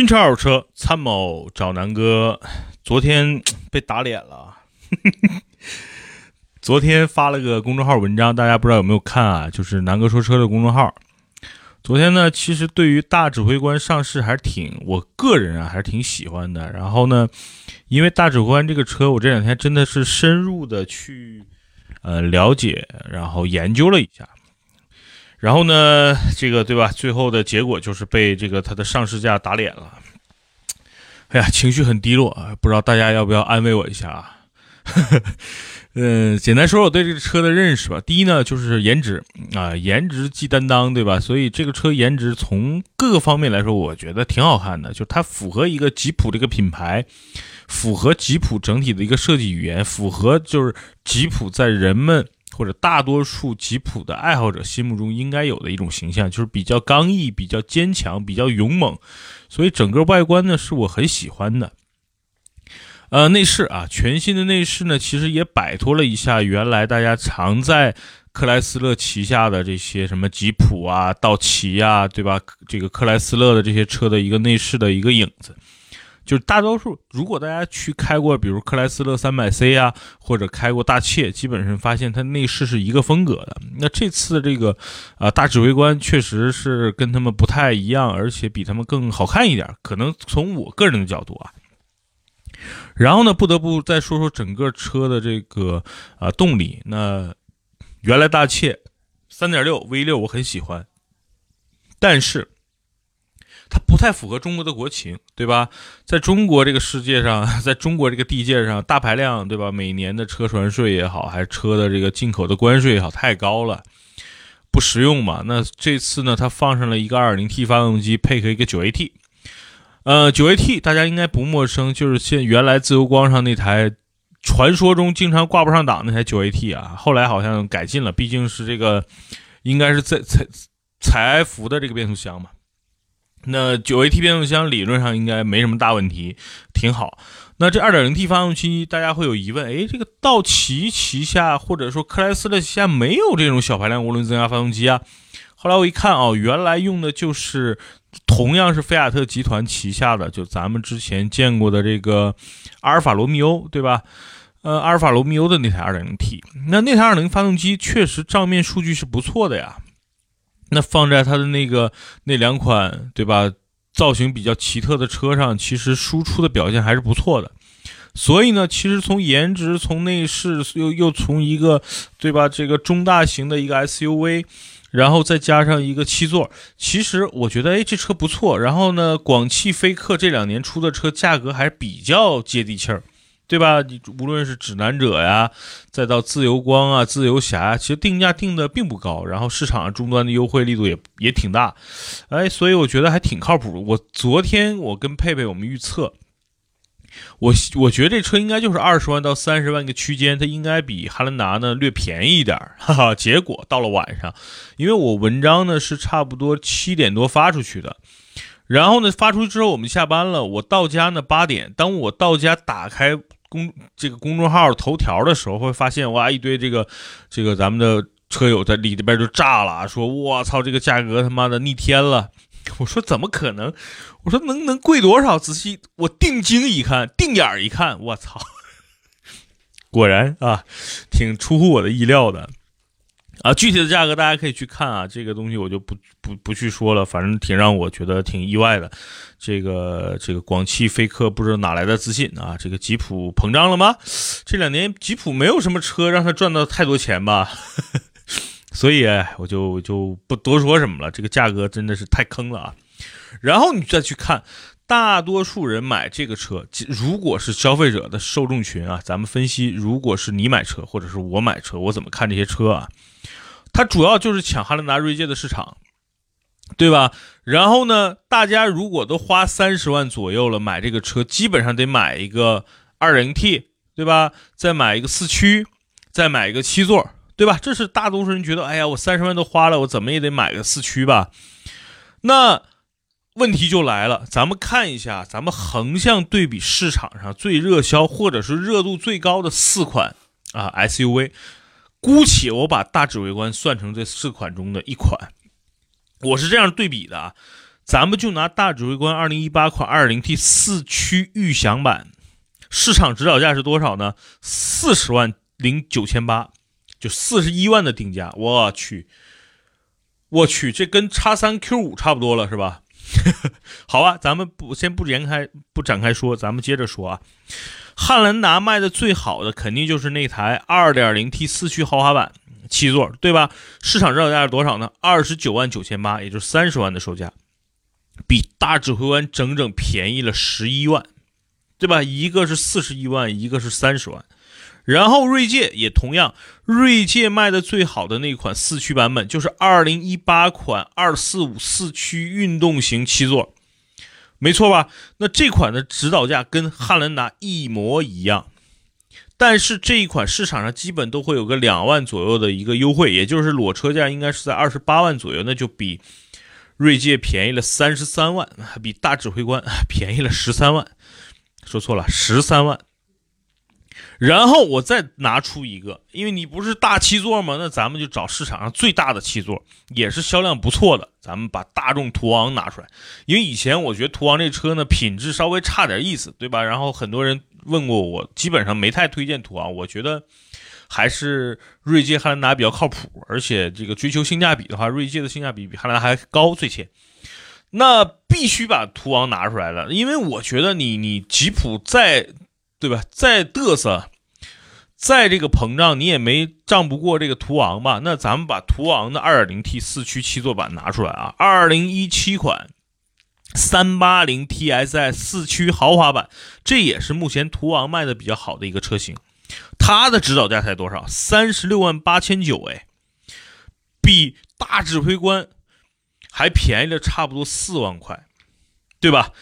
新车二手车参谋找南哥，昨天 被打脸了。昨天发了个公众号文章，大家不知道有没有看啊？就是南哥说车的公众号。昨天呢，其实对于大指挥官上市还是挺，我个人啊还是挺喜欢的。然后呢，因为大指挥官这个车，我这两天真的是深入的去呃了解，然后研究了一下。然后呢，这个对吧？最后的结果就是被这个它的上市价打脸了。哎呀，情绪很低落啊！不知道大家要不要安慰我一下啊？嗯，简单说说我对这个车的认识吧。第一呢，就是颜值啊，颜值即担当，对吧？所以这个车颜值从各个方面来说，我觉得挺好看的。就它符合一个吉普这个品牌，符合吉普整体的一个设计语言，符合就是吉普在人们。或者大多数吉普的爱好者心目中应该有的一种形象，就是比较刚毅、比较坚强、比较勇猛，所以整个外观呢是我很喜欢的。呃，内饰啊，全新的内饰呢，其实也摆脱了一下原来大家常在克莱斯勒旗下的这些什么吉普啊、道奇啊，对吧？这个克莱斯勒的这些车的一个内饰的一个影子。就是大多数，如果大家去开过，比如克莱斯勒三百 C 啊，或者开过大切，基本上发现它内饰是一个风格的。那这次这个，啊，大指挥官确实是跟他们不太一样，而且比他们更好看一点。可能从我个人的角度啊，然后呢，不得不再说说整个车的这个啊动力。那原来大切三点六 V 六我很喜欢，但是。它不太符合中国的国情，对吧？在中国这个世界上，在中国这个地界上，大排量，对吧？每年的车船税也好，还是车的这个进口的关税也好，太高了，不实用嘛。那这次呢，它放上了一个 2.0T 发动机，配合一个 9AT。呃，9AT 大家应该不陌生，就是现原来自由光上那台传说中经常挂不上档那台 9AT 啊，后来好像改进了，毕竟是这个应该是在采采埃孚的这个变速箱嘛。那九 AT 变速箱理论上应该没什么大问题，挺好。那这二点零 T 发动机，大家会有疑问，哎，这个道奇旗下或者说克莱斯勒旗下没有这种小排量涡轮增压发动机啊？后来我一看哦，原来用的就是同样是菲亚特集团旗下的，就咱们之前见过的这个阿尔法罗密欧，对吧？呃，阿尔法罗密欧的那台二点零 T，那那台二点零发动机确实账面数据是不错的呀。那放在它的那个那两款对吧，造型比较奇特的车上，其实输出的表现还是不错的。所以呢，其实从颜值、从内饰，又又从一个对吧，这个中大型的一个 SUV，然后再加上一个七座，其实我觉得哎，这车不错。然后呢，广汽菲克这两年出的车价格还是比较接地气儿。对吧？你无论是指南者呀，再到自由光啊、自由侠，其实定价定的并不高，然后市场上终端的优惠力度也也挺大，哎，所以我觉得还挺靠谱。我昨天我跟佩佩我们预测，我我觉得这车应该就是二十万到三十万个区间，它应该比汉兰达呢略便宜一点，哈哈。结果到了晚上，因为我文章呢是差不多七点多发出去的。然后呢，发出去之后，我们下班了。我到家呢，八点。当我到家打开公这个公众号头条的时候，会发现哇，一堆这个这个咱们的车友在里边就炸了，说我操，这个价格他妈的逆天了。我说怎么可能？我说能能贵多少？仔细我定睛一看，定眼一看，我操，果然啊，挺出乎我的意料的。啊，具体的价格大家可以去看啊，这个东西我就不不不去说了，反正挺让我觉得挺意外的。这个这个广汽菲克不知道哪来的自信啊？这个吉普膨胀了吗？这两年吉普没有什么车让他赚到太多钱吧？所以我就就不多说什么了。这个价格真的是太坑了啊！然后你再去看，大多数人买这个车，如果是消费者的受众群啊，咱们分析，如果是你买车或者是我买车，我怎么看这些车啊？它主要就是抢汉兰达锐界的市场，对吧？然后呢，大家如果都花三十万左右了买这个车，基本上得买一个二零 T，对吧？再买一个四驱，再买一个七座，对吧？这是大多数人觉得，哎呀，我三十万都花了，我怎么也得买个四驱吧？那问题就来了，咱们看一下，咱们横向对比市场上最热销或者是热度最高的四款啊 SUV。姑且我把大指挥官算成这四款中的一款，我是这样对比的啊。咱们就拿大指挥官2018款 2.0T 四驱预享版，市场指导价是多少呢？四十万零九千八，就四十一万的定价。我去，我去，这跟叉三 Q 五差不多了，是吧？好吧，咱们不先不展开不展开说，咱们接着说啊。汉兰达卖的最好的肯定就是那台 2.0T 四驱豪华版七座，对吧？市场指导价是多少呢？二十九万九千八，也就是三十万的售价，比大指挥官整整便宜了十一万，对吧？一个是四十一万，一个是三十万。然后锐界也同样，锐界卖的最好的那款四驱版本就是2018款245四驱运动型七座，没错吧？那这款的指导价跟汉兰达一模一样，但是这一款市场上基本都会有个两万左右的一个优惠，也就是裸车价应该是在二十八万左右，那就比锐界便宜了三十三万，比大指挥官 便宜了十三万，说错了，十三万。然后我再拿出一个，因为你不是大七座吗？那咱们就找市场上最大的七座，也是销量不错的。咱们把大众途昂拿出来，因为以前我觉得途昂这车呢品质稍微差点意思，对吧？然后很多人问过我，基本上没太推荐途昂。我觉得还是锐界、汉兰达比较靠谱，而且这个追求性价比的话，锐界的性价比比汉兰达还高，最起。那必须把途昂拿出来了，因为我觉得你你吉普再对吧，再嘚瑟。再这个膨胀，你也没胀不过这个途昂吧？那咱们把途昂的 2.0T 四驱七座版拿出来啊，2017款 380TSI 四驱豪华版，这也是目前途昂卖的比较好的一个车型。它的指导价才多少？三十六万八千九，哎，比大指挥官还便宜了差不多四万块，对吧？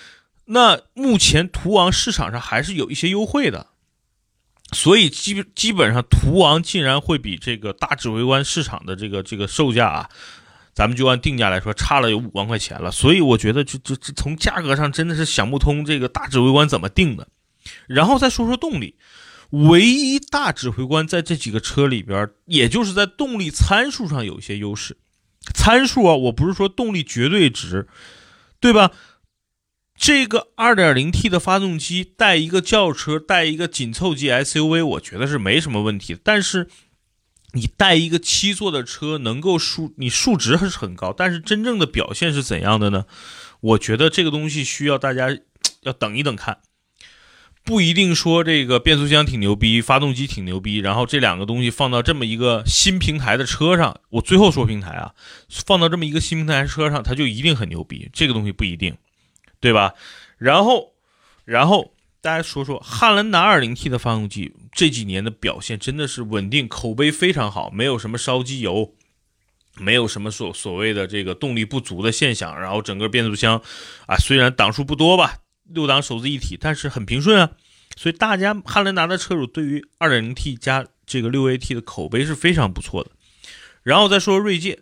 那目前途昂市场上还是有一些优惠的。所以基基本上途昂竟然会比这个大指挥官市场的这个这个售价啊，咱们就按定价来说差了有五万块钱了。所以我觉得就就就从价格上真的是想不通这个大指挥官怎么定的。然后再说说动力，唯一大指挥官在这几个车里边，也就是在动力参数上有一些优势。参数啊，我不是说动力绝对值，对吧？这个 2.0T 的发动机带一个轿车，带一个紧凑级 SUV，我觉得是没什么问题。但是你带一个七座的车，能够数你数值还是很高，但是真正的表现是怎样的呢？我觉得这个东西需要大家 要等一等看，不一定说这个变速箱挺牛逼，发动机挺牛逼，然后这两个东西放到这么一个新平台的车上，我最后说平台啊，放到这么一个新平台车上，它就一定很牛逼，这个东西不一定。对吧？然后，然后大家说说汉兰达 2.0T 的发动机这几年的表现真的是稳定，口碑非常好，没有什么烧机油，没有什么所所谓的这个动力不足的现象。然后整个变速箱啊，虽然档数不多吧，六档手自一体，但是很平顺啊。所以大家汉兰达的车主对于 2.0T 加这个 6AT 的口碑是非常不错的。然后再说锐界。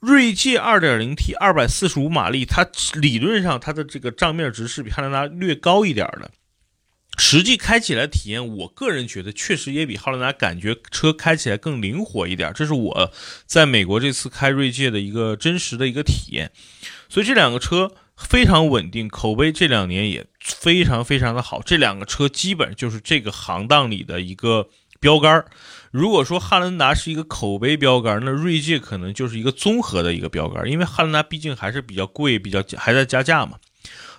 锐界 2.0T 245马力，它理论上它的这个账面值是比汉兰达略高一点的，实际开起来体验，我个人觉得确实也比汉兰达感觉车开起来更灵活一点，这是我在美国这次开锐界的一个真实的一个体验。所以这两个车非常稳定，口碑这两年也非常非常的好，这两个车基本就是这个行当里的一个标杆。如果说汉兰达是一个口碑标杆，那锐界可能就是一个综合的一个标杆，因为汉兰达毕竟还是比较贵，比较还在加价嘛。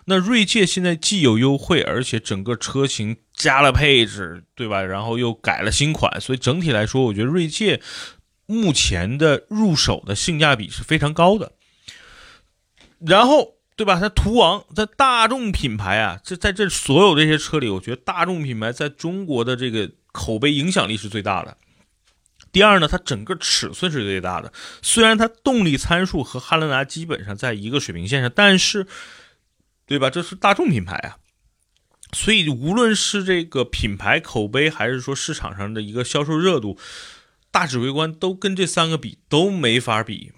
那锐界现在既有优惠，而且整个车型加了配置，对吧？然后又改了新款，所以整体来说，我觉得锐界目前的入手的性价比是非常高的。然后，对吧？它途昂在大众品牌啊，这在这所有这些车里，我觉得大众品牌在中国的这个口碑影响力是最大的。第二呢，它整个尺寸是最大的。虽然它动力参数和汉兰达基本上在一个水平线上，但是，对吧？这是大众品牌啊，所以无论是这个品牌口碑，还是说市场上的一个销售热度，大指挥官都跟这三个比都没法比。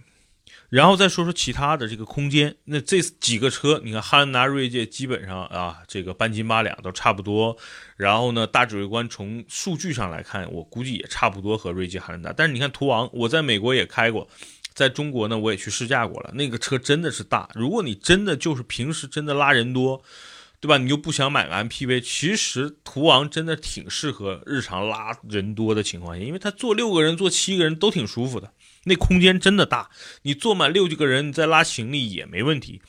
然后再说说其他的这个空间，那这几个车，你看汉兰达、锐界基本上啊，这个半斤八两都差不多。然后呢，大指挥官从数据上来看，我估计也差不多和锐界、汉兰达。但是你看途昂，我在美国也开过，在中国呢，我也去试驾过了，那个车真的是大。如果你真的就是平时真的拉人多，对吧？你又不想买个 MPV，其实途昂真的挺适合日常拉人多的情况下，因为它坐六个人、坐七个人都挺舒服的，那空间真的大。你坐满六几个人，你再拉行李也没问题。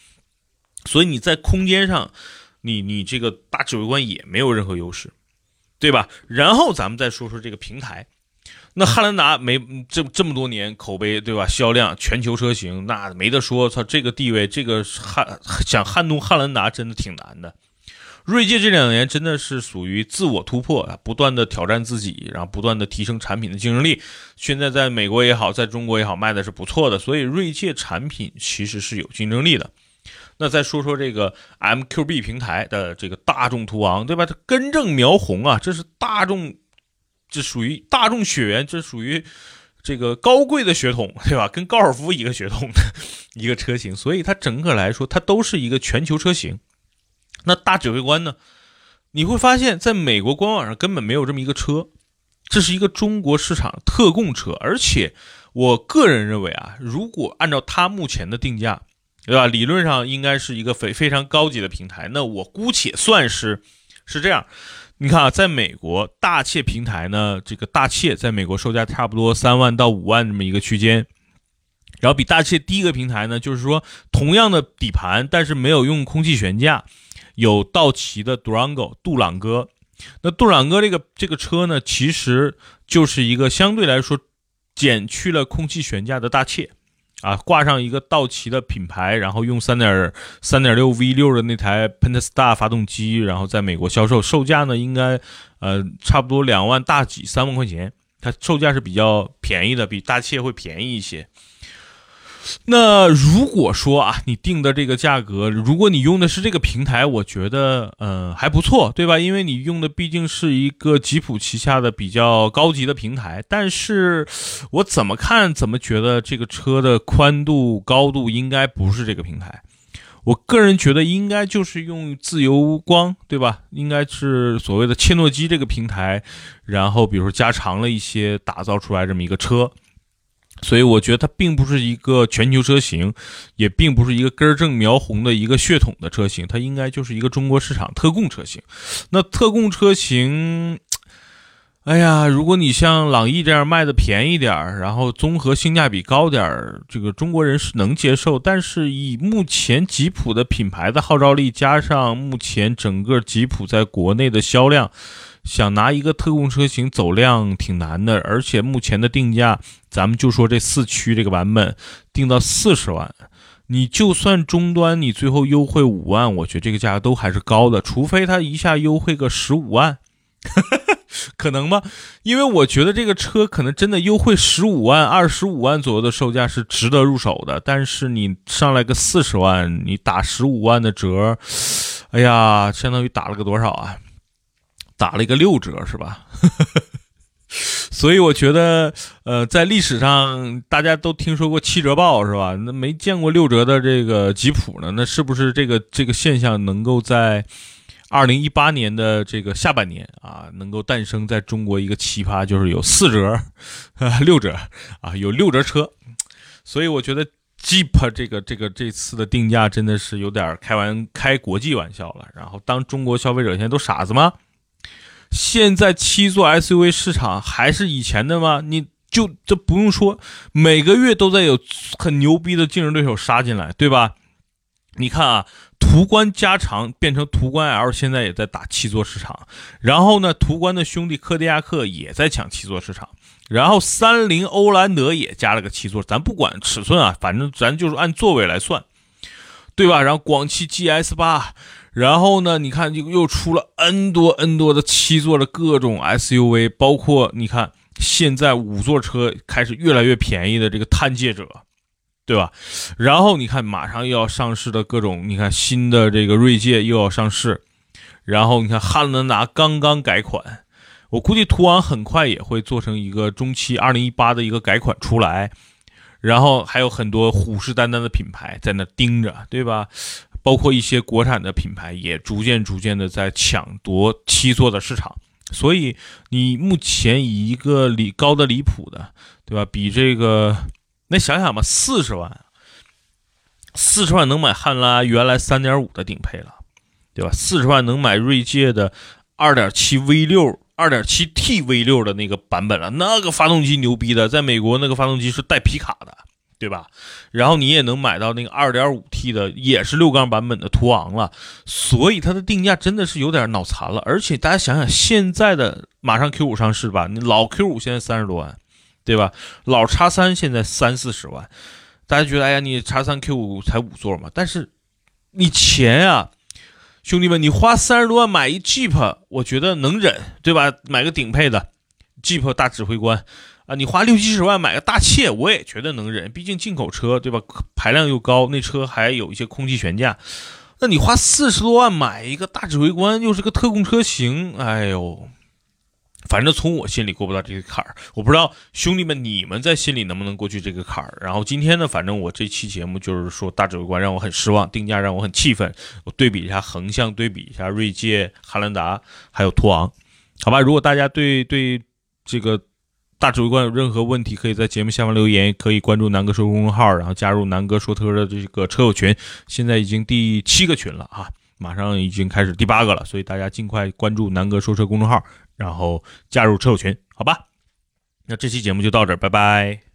所以你在空间上，你你这个大指挥官也没有任何优势，对吧？然后咱们再说说这个平台。那汉兰达没这这么多年口碑对吧？销量全球车型那没得说，操这个地位，这个撼想撼动汉兰达真的挺难的。锐界这两年真的是属于自我突破啊，不断的挑战自己，然后不断的提升产品的竞争力。现在在美国也好，在中国也好，卖的是不错的，所以锐界产品其实是有竞争力的。那再说说这个 MQB 平台的这个大众途昂，对吧？它根正苗红啊，这是大众。这属于大众血缘，这属于这个高贵的血统，对吧？跟高尔夫一个血统的一个车型，所以它整个来说，它都是一个全球车型。那大指挥官呢？你会发现在美国官网上根本没有这么一个车，这是一个中国市场特供车。而且我个人认为啊，如果按照它目前的定价，对吧？理论上应该是一个非非常高级的平台。那我姑且算是是这样。你看啊，在美国大切平台呢，这个大切在美国售价差不多三万到五万这么一个区间，然后比大切低一个平台呢，就是说同样的底盘，但是没有用空气悬架，有道奇的 Durango 杜朗哥。那杜朗哥这个这个车呢，其实就是一个相对来说减去了空气悬架的大切。啊，挂上一个道奇的品牌，然后用三点三点六 V 六的那台 Pentastar 发动机，然后在美国销售，售价呢应该呃差不多两万大几三万块钱，它售价是比较便宜的，比大切会便宜一些。那如果说啊，你定的这个价格，如果你用的是这个平台，我觉得呃还不错，对吧？因为你用的毕竟是一个吉普旗下的比较高级的平台。但是我怎么看怎么觉得这个车的宽度高度应该不是这个平台。我个人觉得应该就是用自由光，对吧？应该是所谓的切诺基这个平台，然后比如说加长了一些，打造出来这么一个车。所以我觉得它并不是一个全球车型，也并不是一个根正苗红的一个血统的车型，它应该就是一个中国市场特供车型。那特供车型，哎呀，如果你像朗逸这样卖的便宜点儿，然后综合性价比高点儿，这个中国人是能接受。但是以目前吉普的品牌的号召力，加上目前整个吉普在国内的销量。想拿一个特供车型走量挺难的，而且目前的定价，咱们就说这四驱这个版本定到四十万，你就算终端你最后优惠五万，我觉得这个价格都还是高的，除非他一下优惠个十五万，可能吗？因为我觉得这个车可能真的优惠十五万、二十五万左右的售价是值得入手的，但是你上来个四十万，你打十五万的折，哎呀，相当于打了个多少啊？打了一个六折是吧？所以我觉得，呃，在历史上大家都听说过七折报是吧？那没见过六折的这个吉普呢？那是不是这个这个现象能够在二零一八年的这个下半年啊，能够诞生在中国一个奇葩，就是有四折、六折啊，有六折车。所以我觉得 Jeep 这个这个这次的定价真的是有点开玩开国际玩笑了。然后当中国消费者现在都傻子吗？现在七座 SUV 市场还是以前的吗？你就这不用说，每个月都在有很牛逼的竞争对手杀进来，对吧？你看啊，途观加长变成途观 L，现在也在打七座市场。然后呢，途观的兄弟柯迪亚克也在抢七座市场。然后三菱欧蓝德也加了个七座，咱不管尺寸啊，反正咱就是按座位来算，对吧？然后广汽 GS 八。然后呢？你看，又又出了 N 多 N 多的七座的各种 SUV，包括你看，现在五座车开始越来越便宜的这个探界者，对吧？然后你看，马上又要上市的各种，你看新的这个锐界又要上市，然后你看汉兰达刚刚改款，我估计途昂很快也会做成一个中期二零一八的一个改款出来，然后还有很多虎视眈眈的品牌在那盯着，对吧？包括一些国产的品牌也逐渐逐渐的在抢夺七座的市场，所以你目前以一个离高的离谱的，对吧？比这个那想想吧，四十万，四十万能买汉拉原来三点五的顶配了，对吧？四十万能买锐界的二点七 V 六、二点七 T V 六的那个版本了，那个发动机牛逼的，在美国那个发动机是带皮卡的。对吧？然后你也能买到那个二点五 T 的，也是六缸版本的途昂了，所以它的定价真的是有点脑残了。而且大家想想，现在的马上 Q 五上市吧，你老 Q 五现在三十多万，对吧？老叉三现在三四十万，大家觉得哎呀，你叉三 Q 五才五座嘛？但是你钱啊，兄弟们，你花三十多万买一 Jeep，我觉得能忍，对吧？买个顶配的 Jeep 大指挥官。啊，你花六七十万买个大切，我也觉得能忍，毕竟进口车，对吧？排量又高，那车还有一些空气悬架。那你花四十多万买一个大指挥官，又是个特供车型，哎呦，反正从我心里过不到这个坎儿。我不知道兄弟们你们在心里能不能过去这个坎儿。然后今天呢，反正我这期节目就是说大指挥官让我很失望，定价让我很气愤。我对比一下，横向对比一下锐界、汉兰达还有途昂，好吧？如果大家对对这个。大指挥官有任何问题，可以在节目下方留言，可以关注南哥说公众号，然后加入南哥说车的这个车友群，现在已经第七个群了啊，马上已经开始第八个了，所以大家尽快关注南哥说车公众号，然后加入车友群，好吧？那这期节目就到这儿，拜拜。